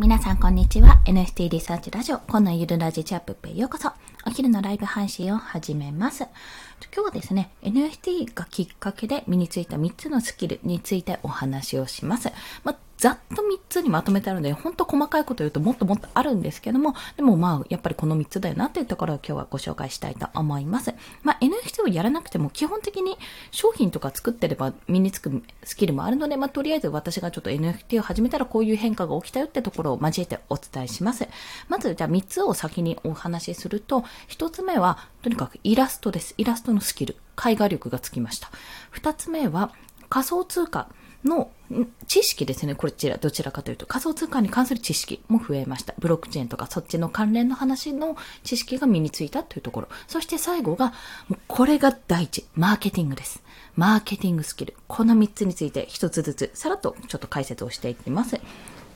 皆さんこんにちは。NFT リサーチラジオ、このゆるラジチャップへようこそ。お昼のライブ配信を始めます。今日はですね、NFT がきっかけで身についた3つのスキルについてお話をします。まあざっと3つにまとめてあるので、ほんと細かいこと言うともっともっとあるんですけども、でもまあ、やっぱりこの3つだよなっていうところを今日はご紹介したいと思います。まあ、NFT をやらなくても基本的に商品とか作ってれば身につくスキルもあるので、まあ、とりあえず私がちょっと NFT を始めたらこういう変化が起きたよってところを交えてお伝えします。まず、じゃあ3つを先にお話しすると、1つ目は、とにかくイラストです。イラストのスキル。絵画力がつきました。2つ目は、仮想通貨。の知識ですね。こちら、どちらかというと、仮想通貨に関する知識も増えました。ブロックチェーンとかそっちの関連の話の知識が身についたというところ。そして最後が、これが第一、マーケティングです。マーケティングスキル。この三つについて一つずつ、さらっとちょっと解説をしていきます。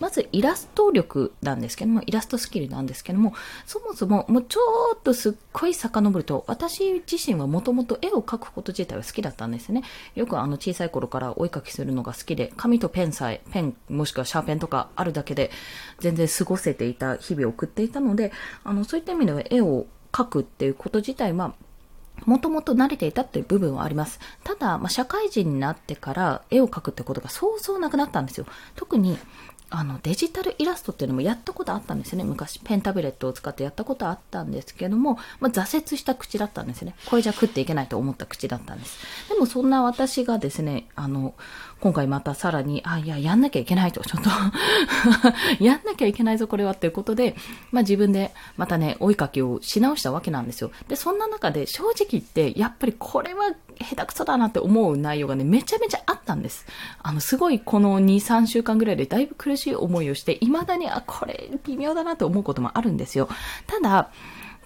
まずイラスト力なんですけども、イラストスキルなんですけども、そもそももうちょっとすっごい遡ると、私自身はもともと絵を描くこと自体は好きだったんですね。よくあの小さい頃からお絵描きするのが好きで、紙とペンさえ、ペンもしくはシャーペンとかあるだけで全然過ごせていた日々を送っていたので、あの、そういった意味では絵を描くっていうこと自体は、もともと慣れていたっていう部分はあります。ただ、まあ、社会人になってから絵を描くってことがそうそうなくなったんですよ。特に、あのデジタルイラストっていうのもやったことあったんですね。昔ペンタブレットを使ってやったことあったんですけども、まあ、挫折した口だったんですね。これじゃ食っていけないと思った口だったんです。でもそんな私がですね、あの、今回またさらに、あ、いや、やんなきゃいけないと、ちょっと やんなきゃいけないぞ、これはっていうことで、まあ自分でまたね、追いかけをし直したわけなんですよ。で、そんな中で正直言って、やっぱりこれは下手くそだなって思う内容がね、めちゃめちゃあったんです。あの、すごいこの2、3週間ぐらいでだいぶ苦しい思いをして、未だに、あ、これ微妙だなと思うこともあるんですよ。ただ、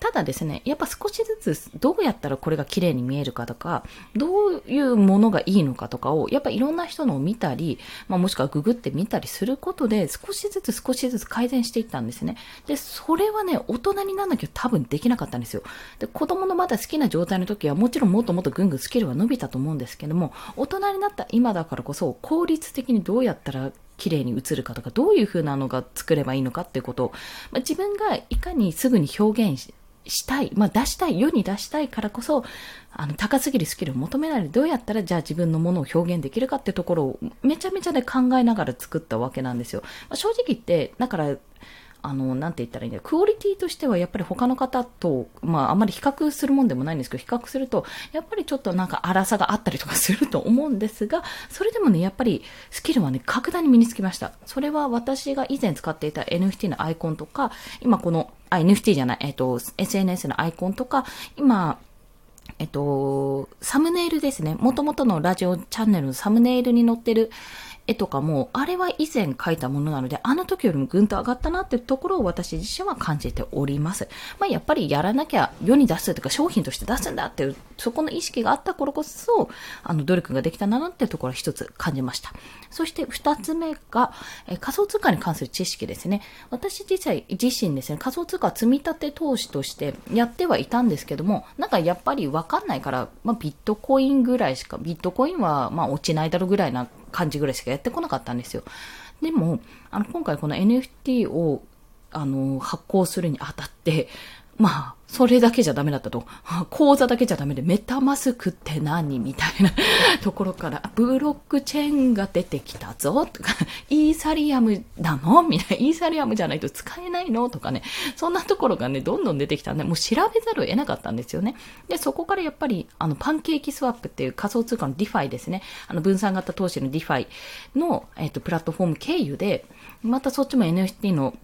ただですね、やっぱ少しずつどうやったらこれが綺麗に見えるかとか、どういうものがいいのかとかを、やっぱいろんな人のを見たり、まあ、もしくはググってみたりすることで、少しずつ少しずつ改善していったんですね。で、それはね、大人にならなきゃ多分できなかったんですよ。で、子供のまだ好きな状態の時は、もちろんもっともっとぐんぐんスキルは伸びたと思うんですけども、大人になった今だからこそ、効率的にどうやったら綺麗に映るかとか、どういう風なのが作ればいいのかっていうことを、まあ、自分がいかにすぐに表現したい、まあ、出したい、世に出したいからこそ、あの、高すぎるスキルを求めないで、どうやったらじゃあ自分のものを表現できるかってところを、めちゃめちゃね、考えながら作ったわけなんですよ。まあ、正直言って、だから、あの、なんて言ったらいいんだよ。クオリティとしてはやっぱり他の方と、まああんまり比較するもんでもないんですけど、比較すると、やっぱりちょっとなんか荒さがあったりとかすると思うんですが、それでもね、やっぱりスキルはね、格段に身につきました。それは私が以前使っていた NFT のアイコンとか、今この、あ、NFT じゃない、えっ、と、SNS のアイコンとか、今、えっと、サムネイルですね。元々のラジオチャンネルのサムネイルに載ってる、絵とかも、あれは以前描いたものなので、あの時よりもぐんと上がったなっていうところを私自身は感じております。まあ、やっぱりやらなきゃ世に出すというか商品として出すんだっていう、そこの意識があった頃こそ、あの、努力ができたなっていうところは一つ感じました。そして二つ目が、え仮想通貨に関する知識ですね。私自体、自身ですね、仮想通貨積み立て投資としてやってはいたんですけども、なんかやっぱりわかんないから、まあ、ビットコインぐらいしか、ビットコインはまあ落ちないだろうぐらいな感じぐらいしかやってこなかったんですよ。でも、あの、今回この NFT を、あの、発行するにあたって、まあ、それだけじゃダメだったと。講座だけじゃダメで、 MetaMask って何？みたいな。ところから、ブロックチェーンが出てきたぞ。とか、イーサリアムなの？みたいな、イーサリアムじゃないと使えないの？とかね、そんなところがね、どんどん出てきたんで、もう調べざるを得なかったんですよね。で、そこからやっぱり、あの、 PancakeSwap っていう仮想通貨の DeFi ですね。あの、分散型投資の DeFiの、えっ、と、プラットフォーム経由で、またそっちも NFT の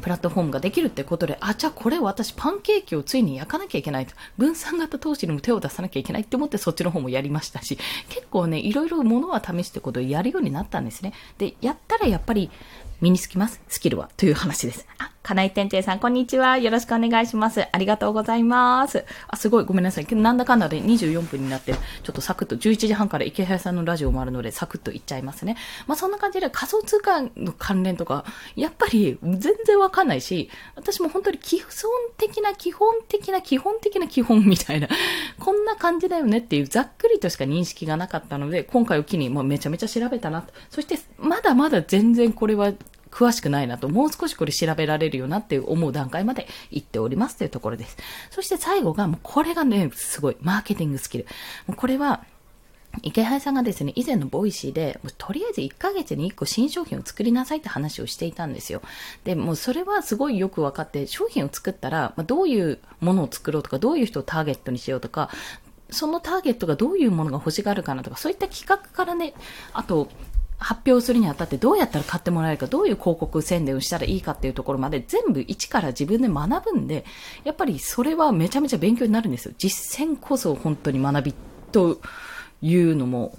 プラットフォームができるってことで、あ、じゃあこれ私パンケーキをついに焼かなきゃいけないと。分散型投資にも手を出さなきゃいけないって思ってそっちの方もやりましたし、結構ね、いろいろものは試してことをやるようになったんですね。で、やったらやっぱり身につきます？スキルは？という話です。あ、金井天帝さん、こんにちは。よろしくお願いします。ありがとうございます。あ、すごい。ごめんなさい。なんだかんだで24分になって、ちょっとサクッと、11時半から池原さんのラジオもあるので、サクッと行っちゃいますね。まあ、そんな感じで仮想通貨の関連とか、やっぱり全然わかんないし、私も本当に基本的な、基本的な、基本的な基本みたいな、こんな感じだよねっていうざっくりとしか認識がなかったので、今回を機にもうめちゃめちゃ調べたなと。そして、まだまだ全然これは詳しくないなと、もう少しこれ調べられるよなっていう思う段階まで行っておりますというところです。そして最後が、もうこれがね、すごい、マーケティングスキル。もうこれは、池原さんがですね、以前の Voicy で、もうとりあえず1ヶ月に1個新商品を作りなさいって話をしていたんですよ。で、もうそれはすごいよく分かって、商品を作ったら、まあ、どういうものを作ろうとか、どういう人をターゲットにしようとか、そのターゲットがどういうものが欲しがるかなとか、そういった企画からね、あと、発表するにあたってどうやったら買ってもらえるか、どういう広告宣伝をしたらいいかっていうところまで全部一から自分で学ぶんで、やっぱりそれはめちゃめちゃ勉強になるんですよ。実践こそ本当に学びというのも、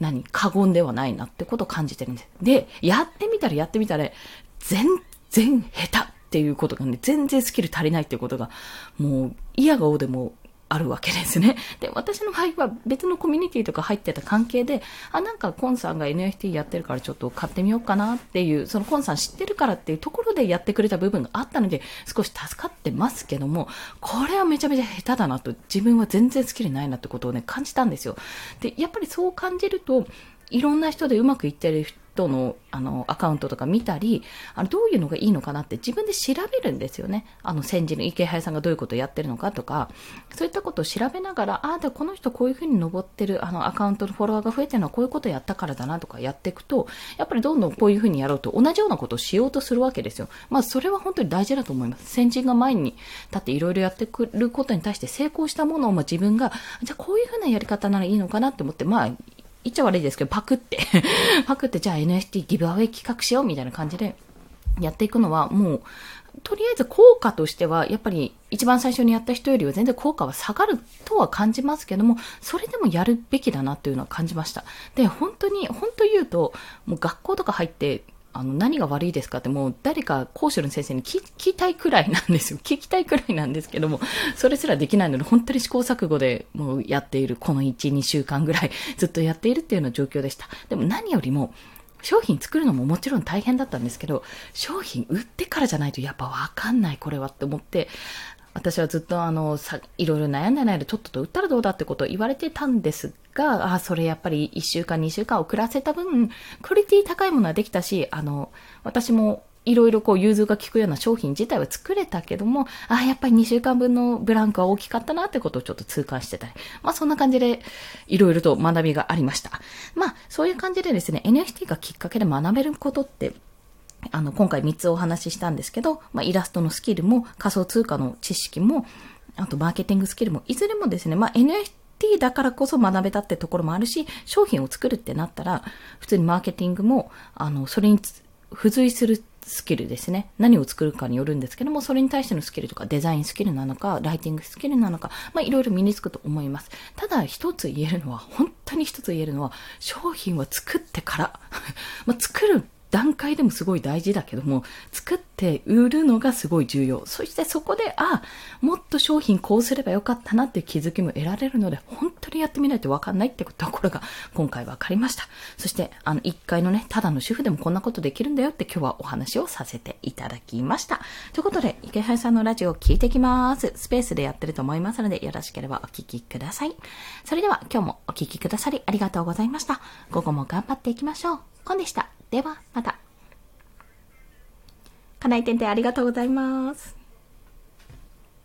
何過言ではないなってことを感じてるんです。で、やってみたらやってみたら、全然下手っていうことがね、全然スキル足りないっていうことが、もう、嫌がおでもあるわけですね。で、私の場合は別のコミュニティとか入ってた関係で、あ、なんかコンさんが NFT やってるからちょっと買ってみようかなっていう、そのコンさん知ってるからっていうところでやってくれた部分があったので、少し助かってますけども、これはめちゃめちゃ下手だなと、自分は全然スキルないなってことをね、感じたんですよ。で、やっぱりそう感じると、いろんな人でうまくいってる人のあのアカウントとか見たり、あのどういうのがいいのかなって自分で調べるんですよね。あの先人の池原さんがどういうことをやってるのかとか、そういったことを調べながら、ああ、でこの人こういうふうに登ってるあのアカウントのフォロワーが増えてるのはこういうことをやったからだなとかやっていくと、やっぱりどんどんこういうふうにやろうと同じようなことをしようとするわけですよ。まあそれは本当に大事だと思います。先人が前に立っていろいろやってくることに対して成功したものをまあ自分が、じゃあこういうふうなやり方ならいいのかなって思って、まあ言っちゃ悪いですけど、パクって パクってじゃあ NFT ギブアウェイ企画しようみたいな感じでやっていくのはもう、とりあえず効果としては、やっぱり一番最初にやった人よりは全然効果は下がるとは感じますけども、それでもやるべきだなというのは感じました。で、本当に、本当言うと、もう学校とか入って、あの、何が悪いですかってもう誰か講師の先生に聞きたいくらいなんですよ。聞きたいくらいなんですけども、それすらできないので、本当に試行錯誤でもうやっている、この1、2週間ぐらいずっとやっているっていうような状況でした。でも何よりも、商品作るのももちろん大変だったんですけど、商品売ってからじゃないとやっぱわかんないこれはって思って、私はずっとあの、さ、いろいろ悩んでないで、ちょっとと売ったらどうだってことを言われてたんですが、あ、それやっぱり1週間、2週間遅らせた分、クオリティ高いものはできたし、あの、私もいろいろこう融通が利くような商品自体は作れたけども、あ、やっぱり2週間分のブランクは大きかったなってことをちょっと痛感してたり。まあそんな感じでいろいろと学びがありました。まあそういう感じでですね、NFT がきっかけで学べることってあの、今回3つお話ししたんですけど、まあ、イラストのスキルも、仮想通貨の知識も、あと、マーケティングスキルも、いずれもですね、まあ、NFT だからこそ学べたってところもあるし、商品を作るってなったら、普通にマーケティングも、あの、それに付随するスキルですね。何を作るかによるんですけども、それに対してのスキルとかデザインスキルなのか、ライティングスキルなのか、まあいろいろ身につくと思います。ただ一つ言えるのは、本当に一つ言えるのは、商品は作ってから まあ作る段階でもすごい大事だけども、作って売るのがすごい重要。そしてそこで、あ、もっと商品こうすればよかったなって気づきも得られるので、本当にやってみないとわかんないってところが今回わかりました。そして、あの、一回のね、ただの主婦でもこんなことできるんだよって今日はお話をさせていただきました。ということで、池原さんのラジオを聞いてきます。スペースでやってると思いますので、よろしければお聞きください。それでは今日もお聞きくださりありがとうございました。午後も頑張っていきましょう。コンでした。では、また。かなえてんてありがとうございます。